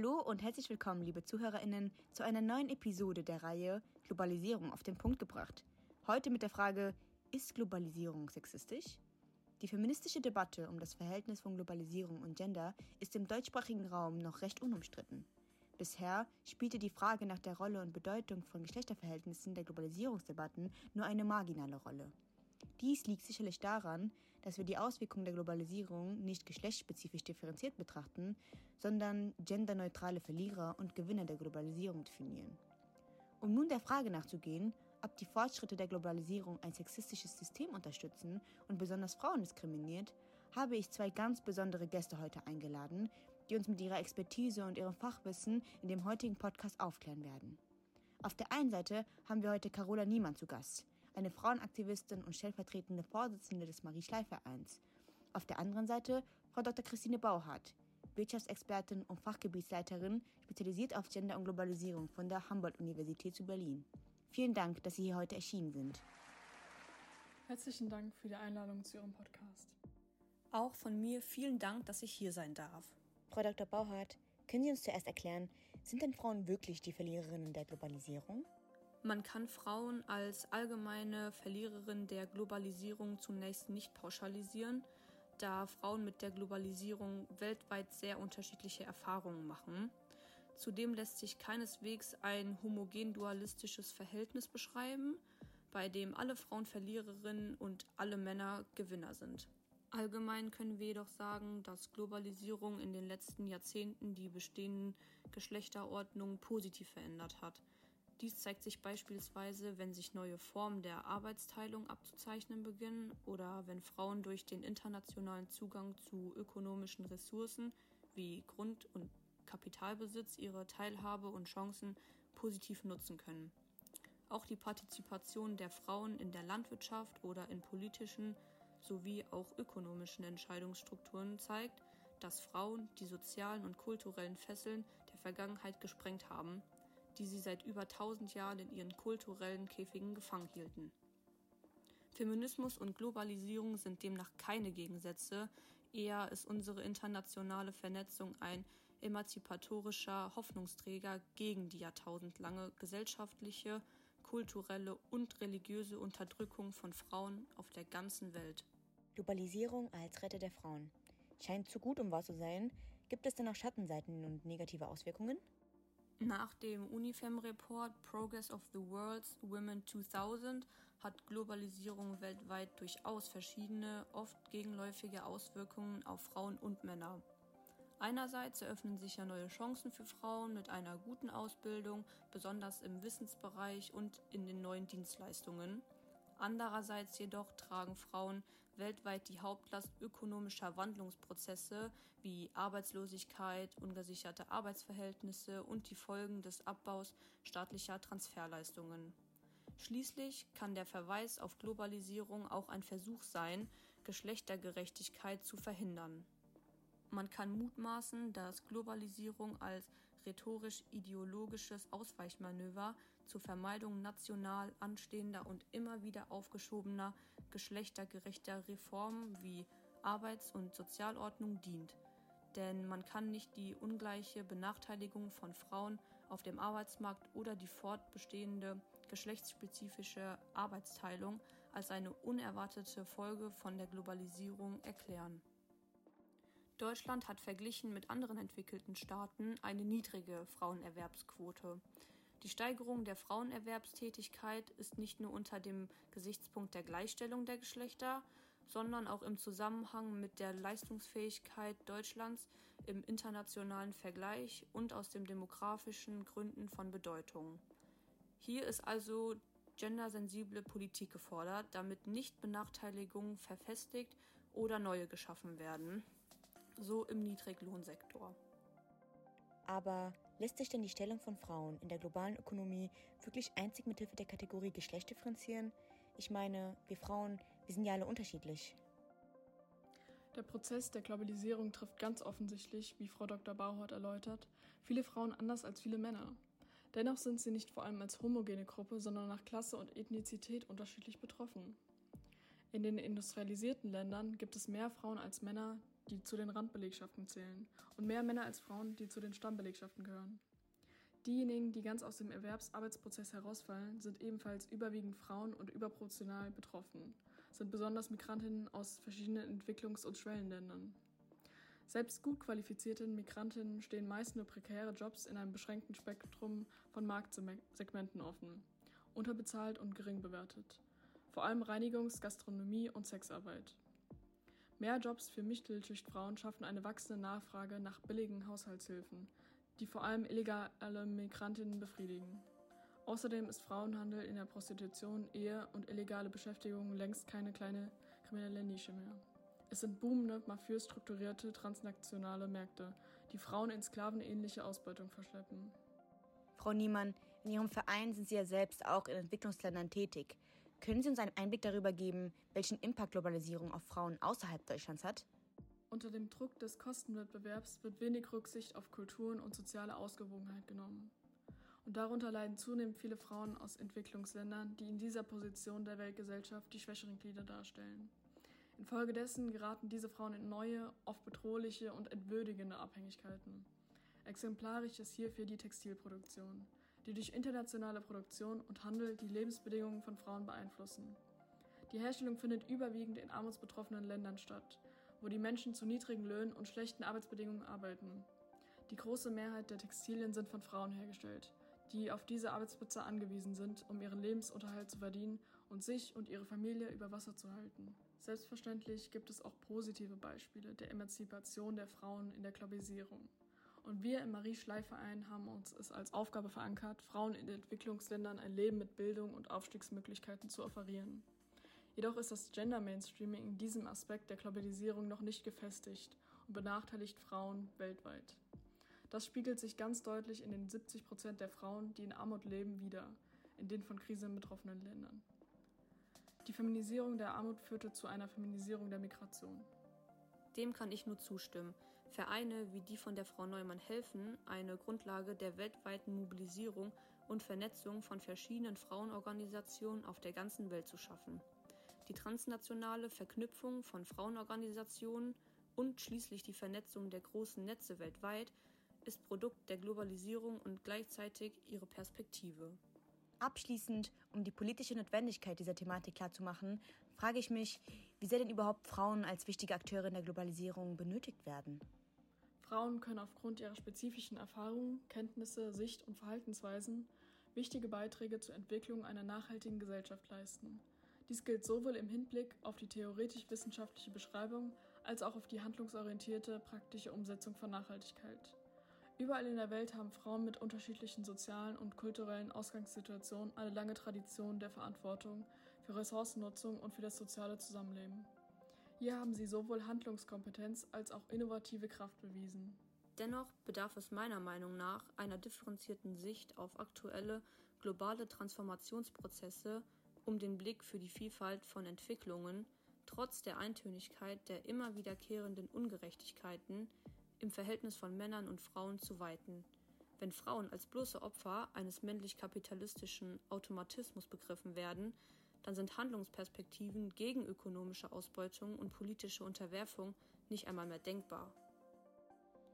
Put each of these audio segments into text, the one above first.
Hallo und herzlich willkommen, liebe ZuhörerInnen, zu einer neuen Episode der Reihe Globalisierung auf den Punkt gebracht. Heute mit der Frage: Ist Globalisierung sexistisch? Die feministische Debatte um das Verhältnis von Globalisierung und Gender ist im deutschsprachigen Raum noch recht unumstritten. Bisher spielte die Frage nach der Rolle und Bedeutung von Geschlechterverhältnissen der Globalisierungsdebatten nur eine marginale Rolle. Dies liegt sicherlich daran, dass wir die Auswirkungen der Globalisierung nicht geschlechtsspezifisch differenziert betrachten, sondern genderneutrale Verlierer und Gewinner der Globalisierung definieren. Um nun der Frage nachzugehen, ob die Fortschritte der Globalisierung ein sexistisches System unterstützen und besonders Frauen diskriminiert, habe ich zwei ganz besondere Gäste heute eingeladen, die uns mit ihrer Expertise und ihrem Fachwissen in dem heutigen Podcast aufklären werden. Auf der einen Seite haben wir heute Carola Niemann zu Gast eine Frauenaktivistin und stellvertretende Vorsitzende des Marie-Schley-Vereins. Auf der anderen Seite Frau Dr. Christine Bauhardt, Wirtschaftsexpertin und Fachgebietsleiterin, spezialisiert auf Gender und Globalisierung von der Humboldt-Universität zu Berlin. Vielen Dank, dass Sie hier heute erschienen sind. Herzlichen Dank für die Einladung zu Ihrem Podcast. Auch von mir vielen Dank, dass ich hier sein darf. Frau Dr. Bauhardt, können Sie uns zuerst erklären, sind denn Frauen wirklich die Verliererinnen der Globalisierung? Man kann Frauen als allgemeine Verliererin der Globalisierung zunächst nicht pauschalisieren, da Frauen mit der Globalisierung weltweit sehr unterschiedliche Erfahrungen machen. Zudem lässt sich keineswegs ein homogen dualistisches Verhältnis beschreiben, bei dem alle Frauen Verliererinnen und alle Männer Gewinner sind. Allgemein können wir jedoch sagen, dass Globalisierung in den letzten Jahrzehnten die bestehenden Geschlechterordnungen positiv verändert hat. Dies zeigt sich beispielsweise, wenn sich neue Formen der Arbeitsteilung abzuzeichnen beginnen oder wenn Frauen durch den internationalen Zugang zu ökonomischen Ressourcen wie Grund- und Kapitalbesitz ihre Teilhabe und Chancen positiv nutzen können. Auch die Partizipation der Frauen in der Landwirtschaft oder in politischen sowie auch ökonomischen Entscheidungsstrukturen zeigt, dass Frauen die sozialen und kulturellen Fesseln der Vergangenheit gesprengt haben die sie seit über tausend Jahren in ihren kulturellen Käfigen gefangen hielten. Feminismus und Globalisierung sind demnach keine Gegensätze, eher ist unsere internationale Vernetzung ein emanzipatorischer Hoffnungsträger gegen die jahrtausendlange gesellschaftliche, kulturelle und religiöse Unterdrückung von Frauen auf der ganzen Welt. Globalisierung als Retter der Frauen. Scheint zu gut, um wahr zu sein. Gibt es denn auch Schattenseiten und negative Auswirkungen? Nach dem Unifem-Report Progress of the World's Women 2000 hat Globalisierung weltweit durchaus verschiedene, oft gegenläufige Auswirkungen auf Frauen und Männer. Einerseits eröffnen sich ja neue Chancen für Frauen mit einer guten Ausbildung, besonders im Wissensbereich und in den neuen Dienstleistungen. Andererseits jedoch tragen Frauen weltweit die Hauptlast ökonomischer Wandlungsprozesse wie Arbeitslosigkeit, ungesicherte Arbeitsverhältnisse und die Folgen des Abbaus staatlicher Transferleistungen. Schließlich kann der Verweis auf Globalisierung auch ein Versuch sein, Geschlechtergerechtigkeit zu verhindern. Man kann mutmaßen, dass Globalisierung als rhetorisch-ideologisches Ausweichmanöver zur Vermeidung national anstehender und immer wieder aufgeschobener geschlechtergerechter Reformen wie Arbeits- und Sozialordnung dient. Denn man kann nicht die ungleiche Benachteiligung von Frauen auf dem Arbeitsmarkt oder die fortbestehende geschlechtsspezifische Arbeitsteilung als eine unerwartete Folge von der Globalisierung erklären. Deutschland hat verglichen mit anderen entwickelten Staaten eine niedrige Frauenerwerbsquote. Die Steigerung der Frauenerwerbstätigkeit ist nicht nur unter dem Gesichtspunkt der Gleichstellung der Geschlechter, sondern auch im Zusammenhang mit der Leistungsfähigkeit Deutschlands im internationalen Vergleich und aus den demografischen Gründen von Bedeutung. Hier ist also gendersensible Politik gefordert, damit nicht Benachteiligungen verfestigt oder neue geschaffen werden so im Niedriglohnsektor. Aber lässt sich denn die Stellung von Frauen in der globalen Ökonomie wirklich einzig mit Hilfe der Kategorie Geschlecht differenzieren? Ich meine, wir Frauen, wir sind ja alle unterschiedlich. Der Prozess der Globalisierung trifft ganz offensichtlich, wie Frau Dr. Bauhort erläutert, viele Frauen anders als viele Männer. Dennoch sind sie nicht vor allem als homogene Gruppe, sondern nach Klasse und Ethnizität unterschiedlich betroffen. In den industrialisierten Ländern gibt es mehr Frauen als Männer, die zu den Randbelegschaften zählen, und mehr Männer als Frauen, die zu den Stammbelegschaften gehören. Diejenigen, die ganz aus dem Erwerbsarbeitsprozess herausfallen, sind ebenfalls überwiegend Frauen und überproportional betroffen, sind besonders Migrantinnen aus verschiedenen Entwicklungs- und Schwellenländern. Selbst gut qualifizierten Migrantinnen stehen meist nur prekäre Jobs in einem beschränkten Spektrum von Marktsegmenten offen, unterbezahlt und gering bewertet. Vor allem Reinigungs-, Gastronomie und Sexarbeit. Mehr Jobs für Mittelschichtfrauen schaffen eine wachsende Nachfrage nach billigen Haushaltshilfen, die vor allem illegale Migrantinnen befriedigen. Außerdem ist Frauenhandel in der Prostitution, Ehe und illegale Beschäftigung längst keine kleine kriminelle Nische mehr. Es sind boomende, mafiös strukturierte transnationale Märkte, die Frauen in sklavenähnliche Ausbeutung verschleppen. Frau Niemann, in Ihrem Verein sind Sie ja selbst auch in Entwicklungsländern tätig. Können Sie uns einen Einblick darüber geben, welchen Impact Globalisierung auf Frauen außerhalb Deutschlands hat? Unter dem Druck des Kostenwettbewerbs wird wenig Rücksicht auf Kulturen und soziale Ausgewogenheit genommen. Und darunter leiden zunehmend viele Frauen aus Entwicklungsländern, die in dieser Position der Weltgesellschaft die schwächeren Glieder darstellen. Infolgedessen geraten diese Frauen in neue, oft bedrohliche und entwürdigende Abhängigkeiten. Exemplarisch ist hierfür die Textilproduktion die durch internationale Produktion und Handel die Lebensbedingungen von Frauen beeinflussen. Die Herstellung findet überwiegend in armutsbetroffenen Ländern statt, wo die Menschen zu niedrigen Löhnen und schlechten Arbeitsbedingungen arbeiten. Die große Mehrheit der Textilien sind von Frauen hergestellt, die auf diese Arbeitsplätze angewiesen sind, um ihren Lebensunterhalt zu verdienen und sich und ihre Familie über Wasser zu halten. Selbstverständlich gibt es auch positive Beispiele der Emanzipation der Frauen in der Globalisierung. Und wir im Marie-Schley-Verein haben uns es als Aufgabe verankert, Frauen in Entwicklungsländern ein Leben mit Bildung und Aufstiegsmöglichkeiten zu offerieren. Jedoch ist das Gender Mainstreaming in diesem Aspekt der Globalisierung noch nicht gefestigt und benachteiligt Frauen weltweit. Das spiegelt sich ganz deutlich in den 70 Prozent der Frauen, die in Armut leben, wider, in den von Krisen betroffenen Ländern. Die Feminisierung der Armut führte zu einer Feminisierung der Migration. Dem kann ich nur zustimmen. Vereine wie die von der Frau Neumann helfen, eine Grundlage der weltweiten Mobilisierung und Vernetzung von verschiedenen Frauenorganisationen auf der ganzen Welt zu schaffen. Die transnationale Verknüpfung von Frauenorganisationen und schließlich die Vernetzung der großen Netze weltweit ist Produkt der Globalisierung und gleichzeitig ihre Perspektive. Abschließend, um die politische Notwendigkeit dieser Thematik klarzumachen, frage ich mich, wie sehr denn überhaupt Frauen als wichtige Akteure in der Globalisierung benötigt werden. Frauen können aufgrund ihrer spezifischen Erfahrungen, Kenntnisse, Sicht und Verhaltensweisen wichtige Beiträge zur Entwicklung einer nachhaltigen Gesellschaft leisten. Dies gilt sowohl im Hinblick auf die theoretisch-wissenschaftliche Beschreibung als auch auf die handlungsorientierte praktische Umsetzung von Nachhaltigkeit. Überall in der Welt haben Frauen mit unterschiedlichen sozialen und kulturellen Ausgangssituationen eine lange Tradition der Verantwortung für Ressourcennutzung und für das soziale Zusammenleben. Hier haben sie sowohl Handlungskompetenz als auch innovative Kraft bewiesen. Dennoch bedarf es meiner Meinung nach einer differenzierten Sicht auf aktuelle globale Transformationsprozesse, um den Blick für die Vielfalt von Entwicklungen, trotz der Eintönigkeit der immer wiederkehrenden Ungerechtigkeiten im Verhältnis von Männern und Frauen zu weiten. Wenn Frauen als bloße Opfer eines männlich-kapitalistischen Automatismus begriffen werden, dann sind Handlungsperspektiven gegen ökonomische Ausbeutung und politische Unterwerfung nicht einmal mehr denkbar.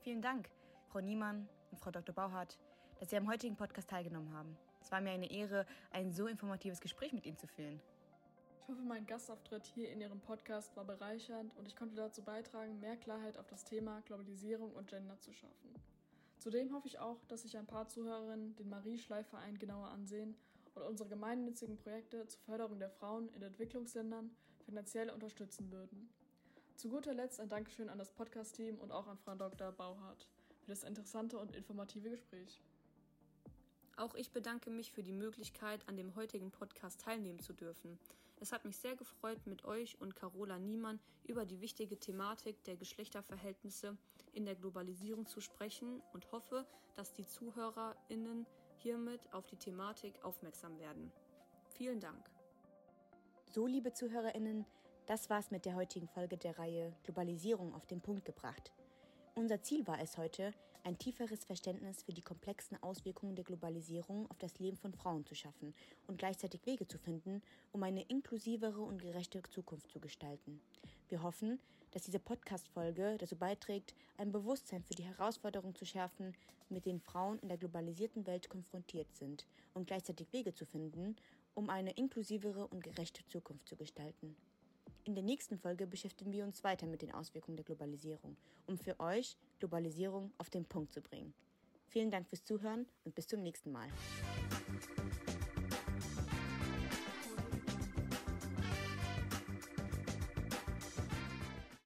Vielen Dank, Frau Niemann und Frau Dr. Bauhardt, dass Sie am heutigen Podcast teilgenommen haben. Es war mir eine Ehre, ein so informatives Gespräch mit Ihnen zu führen. Ich hoffe, mein Gastauftritt hier in Ihrem Podcast war bereichernd und ich konnte dazu beitragen, mehr Klarheit auf das Thema Globalisierung und Gender zu schaffen. Zudem hoffe ich auch, dass sich ein paar Zuhörerinnen den Marie-Schleif-Verein genauer ansehen und unsere gemeinnützigen Projekte zur Förderung der Frauen in Entwicklungsländern finanziell unterstützen würden. Zu guter Letzt ein Dankeschön an das Podcast-Team und auch an Frau Dr. Bauhardt für das interessante und informative Gespräch. Auch ich bedanke mich für die Möglichkeit, an dem heutigen Podcast teilnehmen zu dürfen. Es hat mich sehr gefreut, mit euch und Carola Niemann über die wichtige Thematik der Geschlechterverhältnisse in der Globalisierung zu sprechen und hoffe, dass die ZuhörerInnen hiermit auf die Thematik aufmerksam werden. Vielen Dank. So, liebe ZuhörerInnen, das war's mit der heutigen Folge der Reihe Globalisierung auf den Punkt gebracht. Unser Ziel war es heute, ein tieferes Verständnis für die komplexen Auswirkungen der Globalisierung auf das Leben von Frauen zu schaffen und gleichzeitig Wege zu finden, um eine inklusivere und gerechte Zukunft zu gestalten. Wir hoffen, dass diese Podcast-Folge dazu beiträgt, ein Bewusstsein für die Herausforderungen zu schärfen, mit denen Frauen in der globalisierten Welt konfrontiert sind und gleichzeitig Wege zu finden, um eine inklusivere und gerechte Zukunft zu gestalten. In der nächsten Folge beschäftigen wir uns weiter mit den Auswirkungen der Globalisierung, um für euch Globalisierung auf den Punkt zu bringen. Vielen Dank fürs Zuhören und bis zum nächsten Mal.